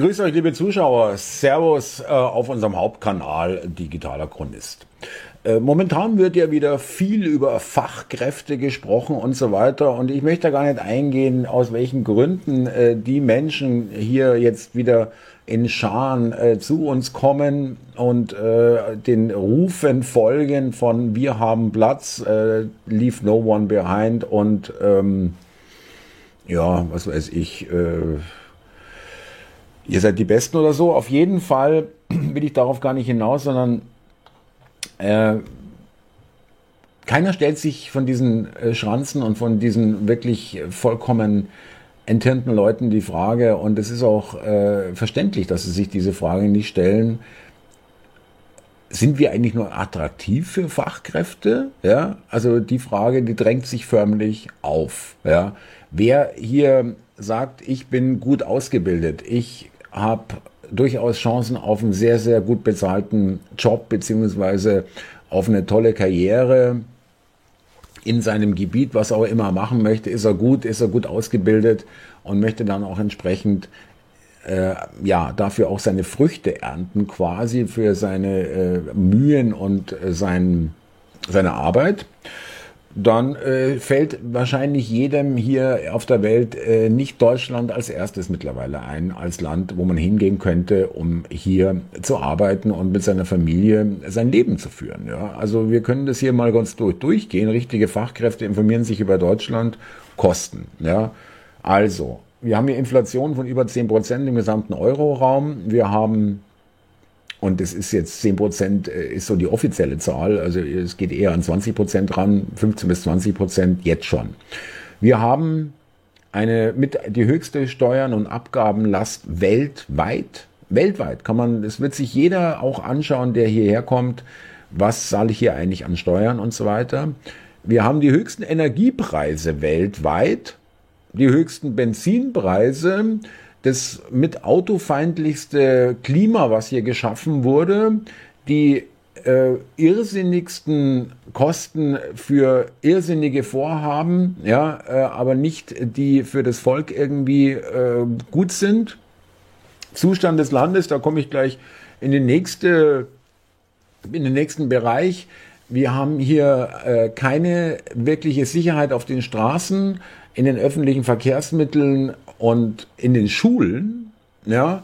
Grüß euch, liebe Zuschauer. Servus äh, auf unserem Hauptkanal Digitaler Chronist. Äh, momentan wird ja wieder viel über Fachkräfte gesprochen und so weiter. Und ich möchte gar nicht eingehen, aus welchen Gründen äh, die Menschen hier jetzt wieder in Scharen äh, zu uns kommen und äh, den Rufen folgen von Wir haben Platz, Leave No One Behind und ähm, ja, was weiß ich, äh, ihr seid die Besten oder so. Auf jeden Fall will ich darauf gar nicht hinaus, sondern äh, keiner stellt sich von diesen äh, Schranzen und von diesen wirklich vollkommen enthirnten Leuten die Frage, und es ist auch äh, verständlich, dass sie sich diese Frage nicht stellen, sind wir eigentlich nur attraktiv für Fachkräfte? Ja, also die Frage, die drängt sich förmlich auf. Ja, wer hier sagt, ich bin gut ausgebildet, ich habe durchaus Chancen auf einen sehr, sehr gut bezahlten Job beziehungsweise auf eine tolle Karriere in seinem Gebiet, was er immer machen möchte, ist er gut, ist er gut ausgebildet und möchte dann auch entsprechend äh, ja dafür auch seine Früchte ernten, quasi für seine äh, Mühen und äh, sein, seine Arbeit dann äh, fällt wahrscheinlich jedem hier auf der Welt äh, nicht Deutschland als erstes mittlerweile ein, als Land, wo man hingehen könnte, um hier zu arbeiten und mit seiner Familie sein Leben zu führen. Ja? Also wir können das hier mal ganz durch, durchgehen. Richtige Fachkräfte informieren sich über Deutschland, Kosten. Ja? Also, wir haben hier Inflation von über 10 Prozent im gesamten Euroraum. Wir haben und das ist jetzt 10 Prozent äh, ist so die offizielle Zahl. Also es geht eher an 20 Prozent ran, 15 bis 20 Prozent jetzt schon. Wir haben eine mit die höchste Steuern- und Abgabenlast weltweit. Weltweit kann man, es wird sich jeder auch anschauen, der hierher kommt. Was zahle ich hier eigentlich an Steuern und so weiter? Wir haben die höchsten Energiepreise weltweit, die höchsten Benzinpreise das mit autofeindlichste Klima, was hier geschaffen wurde, die äh, irrsinnigsten Kosten für irrsinnige Vorhaben, ja, äh, aber nicht die für das Volk irgendwie äh, gut sind. Zustand des Landes, da komme ich gleich in den nächste, in den nächsten Bereich. Wir haben hier äh, keine wirkliche Sicherheit auf den Straßen, in den öffentlichen Verkehrsmitteln und in den Schulen, ja,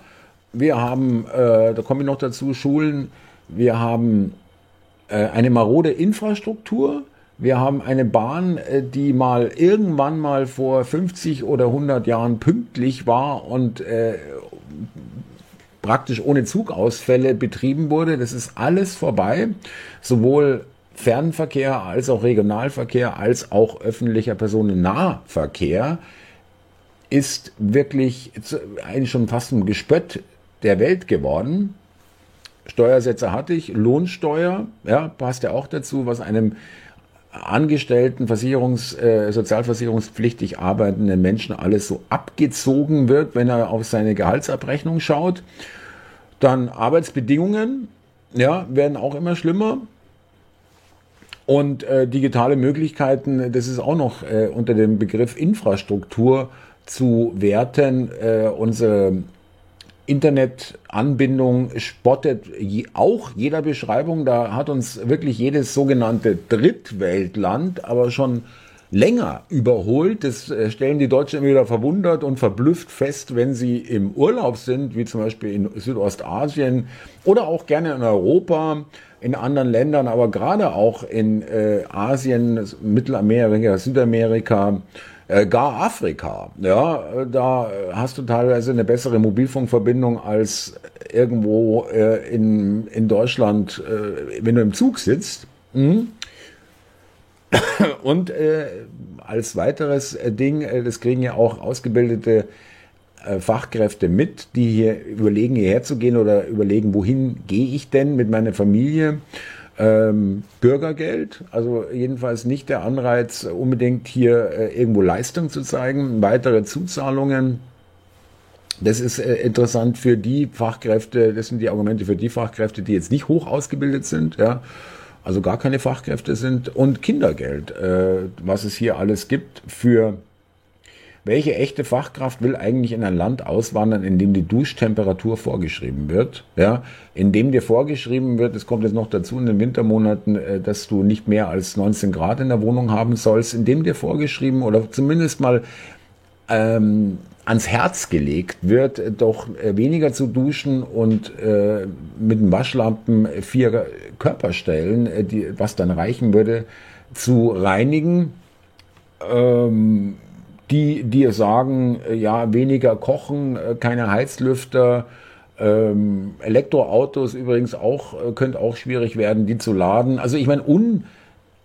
wir haben, äh, da komme ich noch dazu, Schulen, wir haben äh, eine marode Infrastruktur, wir haben eine Bahn, äh, die mal irgendwann mal vor 50 oder 100 Jahren pünktlich war und äh, praktisch ohne Zugausfälle betrieben wurde. Das ist alles vorbei. Sowohl Fernverkehr als auch Regionalverkehr als auch öffentlicher Personennahverkehr ist wirklich eigentlich schon fast ein Gespött der Welt geworden. Steuersätze hatte ich, Lohnsteuer, ja, passt ja auch dazu, was einem Angestellten, Versicherungs-, äh, sozialversicherungspflichtig arbeitenden Menschen alles so abgezogen wird, wenn er auf seine Gehaltsabrechnung schaut. Dann Arbeitsbedingungen, ja, werden auch immer schlimmer. Und äh, digitale Möglichkeiten, das ist auch noch äh, unter dem Begriff Infrastruktur zu werten. Äh, unsere Internetanbindung spottet je, auch jeder Beschreibung. Da hat uns wirklich jedes sogenannte Drittweltland aber schon länger überholt. Das äh, stellen die Deutschen immer wieder verwundert und verblüfft fest, wenn sie im Urlaub sind, wie zum Beispiel in Südostasien oder auch gerne in Europa, in anderen Ländern, aber gerade auch in äh, Asien, Mittelamerika, Südamerika, äh, gar Afrika. Ja, da hast du teilweise eine bessere Mobilfunkverbindung als irgendwo äh, in, in Deutschland, äh, wenn du im Zug sitzt. Mhm. Und äh, als weiteres äh, Ding, äh, das kriegen ja auch ausgebildete äh, Fachkräfte mit, die hier überlegen, hierher zu gehen oder überlegen, wohin gehe ich denn mit meiner Familie ähm, Bürgergeld, also jedenfalls nicht der Anreiz, unbedingt hier äh, irgendwo Leistung zu zeigen, weitere Zuzahlungen. Das ist äh, interessant für die Fachkräfte, das sind die Argumente für die Fachkräfte, die jetzt nicht hoch ausgebildet sind, ja, also gar keine Fachkräfte sind und Kindergeld, äh, was es hier alles gibt für welche echte Fachkraft will eigentlich in ein Land auswandern, in dem die Duschtemperatur vorgeschrieben wird, ja, in dem dir vorgeschrieben wird, es kommt jetzt noch dazu in den Wintermonaten, äh, dass du nicht mehr als 19 Grad in der Wohnung haben sollst, in dem dir vorgeschrieben oder zumindest mal ähm, ans Herz gelegt wird, doch äh, weniger zu duschen und äh, mit dem Waschlampen vier Körperstellen, äh, die, was dann reichen würde, zu reinigen. Ähm, die dir sagen, äh, ja, weniger kochen, keine Heizlüfter, ähm, Elektroautos übrigens auch, könnte auch schwierig werden, die zu laden. Also ich meine,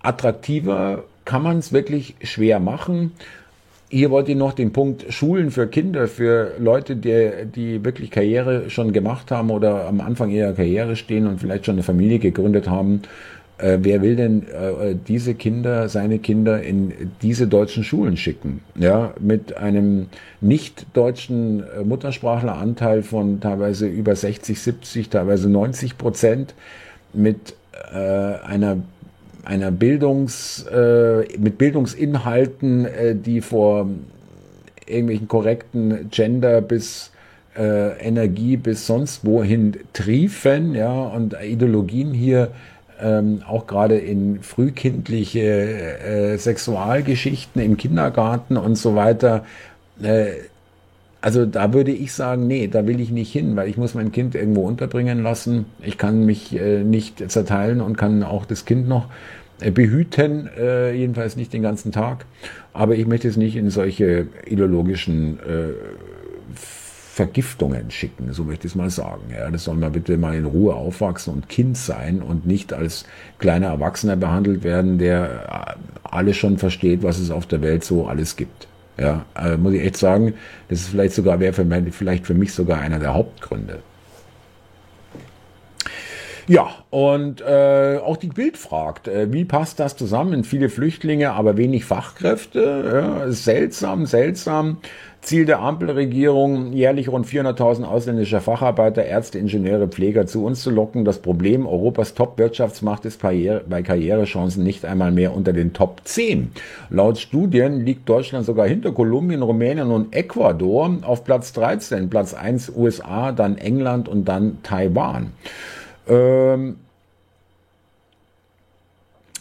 unattraktiver kann man es wirklich schwer machen. Hier wollte ich noch den Punkt Schulen für Kinder, für Leute, die, die wirklich Karriere schon gemacht haben oder am Anfang ihrer Karriere stehen und vielleicht schon eine Familie gegründet haben. Äh, wer will denn äh, diese Kinder, seine Kinder in diese deutschen Schulen schicken? Ja, mit einem nicht deutschen äh, Muttersprachleranteil von teilweise über 60, 70, teilweise 90 Prozent, mit äh, einer einer Bildungs, äh, mit Bildungsinhalten, äh, die vor irgendwelchen korrekten Gender bis äh, Energie bis sonst wohin triefen, ja, und Ideologien hier ähm, auch gerade in frühkindliche äh, Sexualgeschichten im Kindergarten und so weiter. Also da würde ich sagen, nee, da will ich nicht hin, weil ich muss mein Kind irgendwo unterbringen lassen. Ich kann mich äh, nicht zerteilen und kann auch das Kind noch äh, behüten, äh, jedenfalls nicht den ganzen Tag. Aber ich möchte es nicht in solche ideologischen äh, Vergiftungen schicken, so möchte ich es mal sagen. Ja, das soll man bitte mal in Ruhe aufwachsen und Kind sein und nicht als kleiner Erwachsener behandelt werden, der äh, alles schon versteht, was es auf der Welt so alles gibt. Ja, äh, muss ich echt sagen, das ist vielleicht sogar, wäre für, vielleicht für mich sogar einer der Hauptgründe. Ja, und äh, auch die Bild fragt, äh, wie passt das zusammen? Viele Flüchtlinge, aber wenig Fachkräfte. Ja, seltsam, seltsam. Ziel der Ampelregierung, jährlich rund 400.000 ausländische Facharbeiter, Ärzte, Ingenieure, Pfleger zu uns zu locken. Das Problem, Europas Top-Wirtschaftsmacht ist bei Karrierechancen nicht einmal mehr unter den Top 10. Laut Studien liegt Deutschland sogar hinter Kolumbien, Rumänien und Ecuador auf Platz 13. Platz 1 USA, dann England und dann Taiwan. Ähm,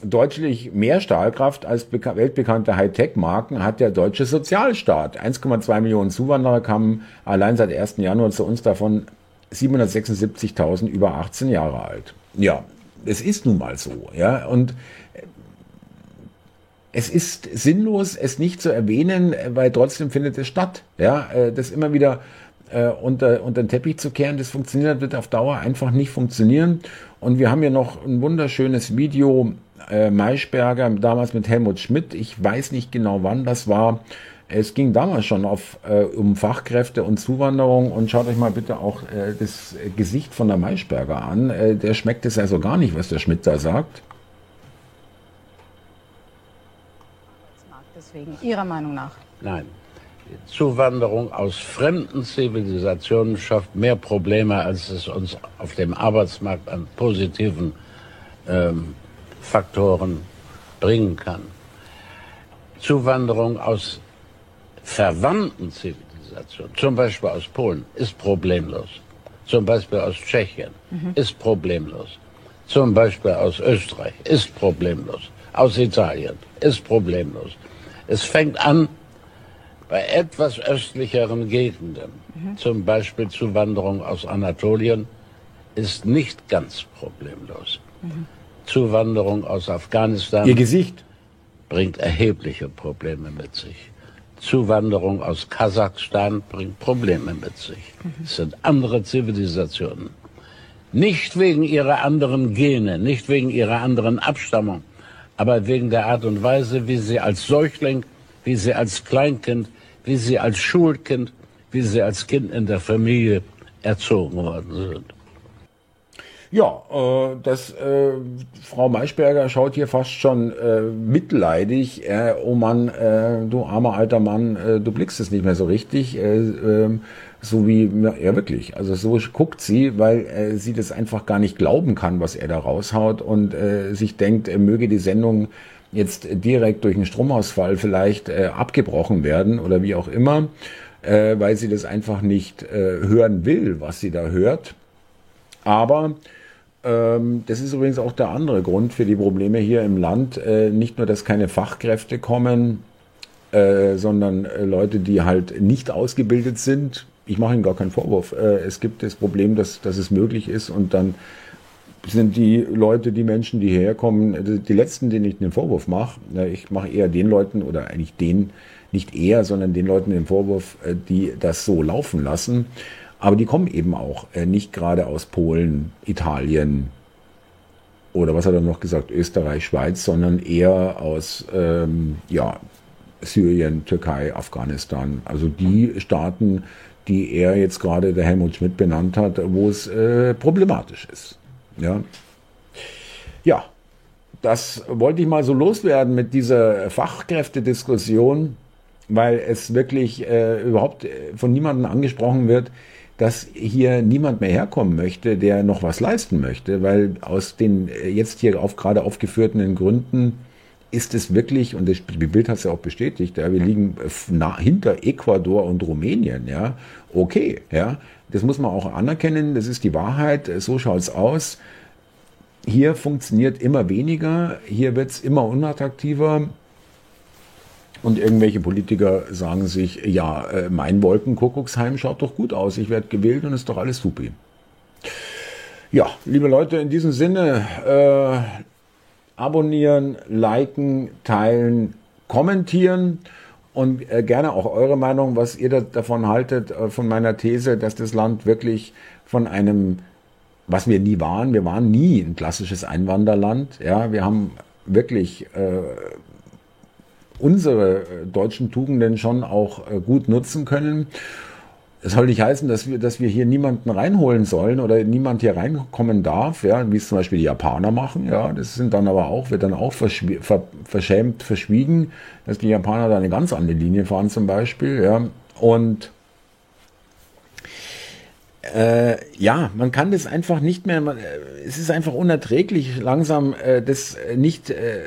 deutlich mehr Stahlkraft als weltbekannte Hightech-Marken hat der deutsche Sozialstaat. 1,2 Millionen Zuwanderer kamen allein seit 1. Januar zu uns, davon 776.000 über 18 Jahre alt. Ja, es ist nun mal so, ja, und es ist sinnlos, es nicht zu erwähnen, weil trotzdem findet es statt, ja, äh, das immer wieder äh, unter, unter den Teppich zu kehren, das funktioniert, wird auf Dauer einfach nicht funktionieren. Und wir haben hier noch ein wunderschönes Video, äh, Maischberger, damals mit Helmut Schmidt. Ich weiß nicht genau, wann das war. Es ging damals schon auf, äh, um Fachkräfte und Zuwanderung und schaut euch mal bitte auch äh, das Gesicht von der Maischberger an. Äh, der schmeckt es also gar nicht, was der Schmidt da sagt. Deswegen, Ihrer Meinung nach? Nein. Zuwanderung aus fremden Zivilisationen schafft mehr Probleme, als es uns auf dem Arbeitsmarkt an positiven ähm, Faktoren bringen kann. Zuwanderung aus verwandten Zivilisationen, zum Beispiel aus Polen, ist problemlos. Zum Beispiel aus Tschechien mhm. ist problemlos. Zum Beispiel aus Österreich ist problemlos. Aus Italien ist problemlos. Es fängt an bei etwas östlicheren Gegenden, mhm. zum Beispiel Zuwanderung aus Anatolien, ist nicht ganz problemlos. Mhm. Zuwanderung aus Afghanistan Ihr Gesicht. bringt erhebliche Probleme mit sich. Zuwanderung aus Kasachstan bringt Probleme mit sich. Mhm. Es sind andere Zivilisationen. Nicht wegen ihrer anderen Gene, nicht wegen ihrer anderen Abstammung, aber wegen der Art und Weise, wie sie als Säugling, wie sie als Kleinkind, wie sie als Schulkind, wie sie als Kind in der Familie erzogen worden sind. Ja, äh, das äh, Frau Maischberger schaut hier fast schon äh, mitleidig. Äh, oh Mann, äh, du armer alter Mann, äh, du blickst es nicht mehr so richtig. Äh, äh, so wie, ja wirklich, also so guckt sie, weil äh, sie das einfach gar nicht glauben kann, was er da raushaut und äh, sich denkt, er möge die Sendung jetzt direkt durch einen Stromausfall vielleicht äh, abgebrochen werden oder wie auch immer, äh, weil sie das einfach nicht äh, hören will, was sie da hört. Aber ähm, das ist übrigens auch der andere Grund für die Probleme hier im Land. Äh, nicht nur, dass keine Fachkräfte kommen, äh, sondern äh, Leute, die halt nicht ausgebildet sind. Ich mache Ihnen gar keinen Vorwurf. Äh, es gibt das Problem, dass, dass es möglich ist und dann sind die Leute, die Menschen, die hierher kommen, äh, die letzten, denen ich den Vorwurf mache. Ich mache eher den Leuten oder eigentlich den, nicht eher, sondern den Leuten den Vorwurf, äh, die das so laufen lassen. Aber die kommen eben auch nicht gerade aus Polen, Italien oder was hat er noch gesagt, Österreich, Schweiz, sondern eher aus ähm, ja, Syrien, Türkei, Afghanistan. Also die Staaten, die er jetzt gerade der Helmut Schmidt benannt hat, wo es äh, problematisch ist. Ja. ja, das wollte ich mal so loswerden mit dieser Fachkräftediskussion, weil es wirklich äh, überhaupt äh, von niemandem angesprochen wird, dass hier niemand mehr herkommen möchte, der noch was leisten möchte, weil aus den äh, jetzt hier auf, gerade aufgeführten Gründen ist es wirklich, und das Bild hat es ja auch bestätigt, ja, wir liegen nah, hinter Ecuador und Rumänien, ja, okay, ja, das muss man auch anerkennen, das ist die Wahrheit, so schaut's aus. Hier funktioniert immer weniger, hier wird's immer unattraktiver. Und irgendwelche Politiker sagen sich, ja, äh, mein Wolkenkuckucksheim schaut doch gut aus, ich werde gewählt und ist doch alles supi. Ja, liebe Leute, in diesem Sinne, äh, abonnieren, liken, teilen, kommentieren und äh, gerne auch eure Meinung, was ihr da, davon haltet, äh, von meiner These, dass das Land wirklich von einem, was wir nie waren, wir waren nie ein klassisches Einwanderland, ja, wir haben wirklich äh, unsere äh, deutschen Tugenden schon auch gut nutzen können. Es soll nicht heißen, dass wir, dass wir hier niemanden reinholen sollen oder niemand hier reinkommen darf, ja, wie es zum Beispiel die Japaner machen, ja. Das sind dann aber auch, wird dann auch ver verschämt verschwiegen, dass die Japaner da eine ganz andere Linie fahren zum Beispiel, ja. Und äh, ja, man kann das einfach nicht mehr, man, äh, es ist einfach unerträglich langsam, äh, das nicht, äh,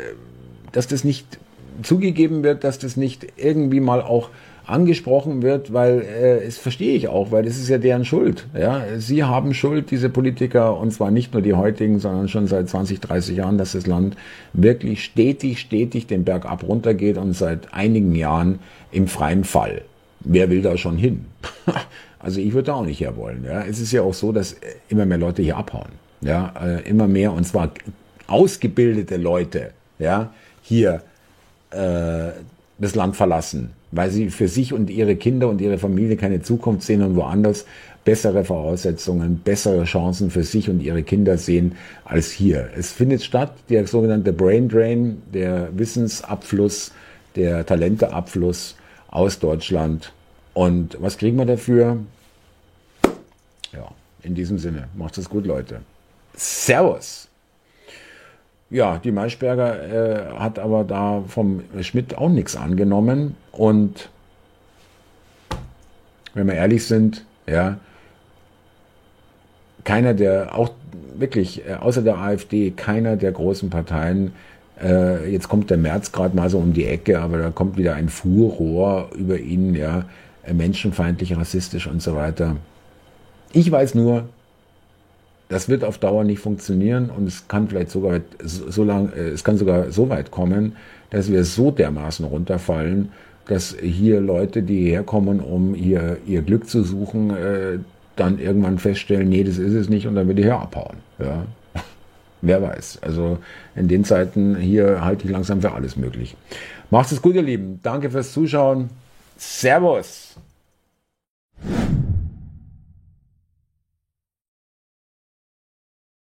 dass das nicht zugegeben wird, dass das nicht irgendwie mal auch angesprochen wird, weil äh, das verstehe ich auch, weil das ist ja deren Schuld. Ja, sie haben Schuld, diese Politiker, und zwar nicht nur die heutigen, sondern schon seit 20, 30 Jahren, dass das Land wirklich stetig, stetig den Berg ab runter geht und seit einigen Jahren im freien Fall. Wer will da schon hin? also ich würde da auch nicht her wollen. Ja, es ist ja auch so, dass immer mehr Leute hier abhauen. Ja, äh, immer mehr und zwar ausgebildete Leute. Ja, hier äh, das Land verlassen, weil sie für sich und ihre Kinder und ihre Familie keine Zukunft sehen und woanders bessere Voraussetzungen, bessere Chancen für sich und ihre Kinder sehen als hier. Es findet statt, der sogenannte Brain Drain, der Wissensabfluss, der Talenteabfluss aus Deutschland. Und was kriegen wir dafür? Ja, in diesem Sinne, macht es gut, Leute. Servus! Ja, die Maischberger äh, hat aber da vom Schmidt auch nichts angenommen. Und wenn wir ehrlich sind, ja, keiner der, auch wirklich, äh, außer der AfD, keiner der großen Parteien, äh, jetzt kommt der März gerade mal so um die Ecke, aber da kommt wieder ein Furrohr über ihn, ja, äh, menschenfeindlich, rassistisch und so weiter. Ich weiß nur, das wird auf Dauer nicht funktionieren und es kann vielleicht sogar so, so lang, äh, es kann sogar so weit kommen, dass wir so dermaßen runterfallen, dass hier Leute, die herkommen, um hier ihr Glück zu suchen, äh, dann irgendwann feststellen, nee, das ist es nicht und dann wird die hier abhauen. Ja. Wer weiß. Also in den Zeiten hier halte ich langsam für alles möglich. Macht es gut, ihr Lieben. Danke fürs Zuschauen. Servus.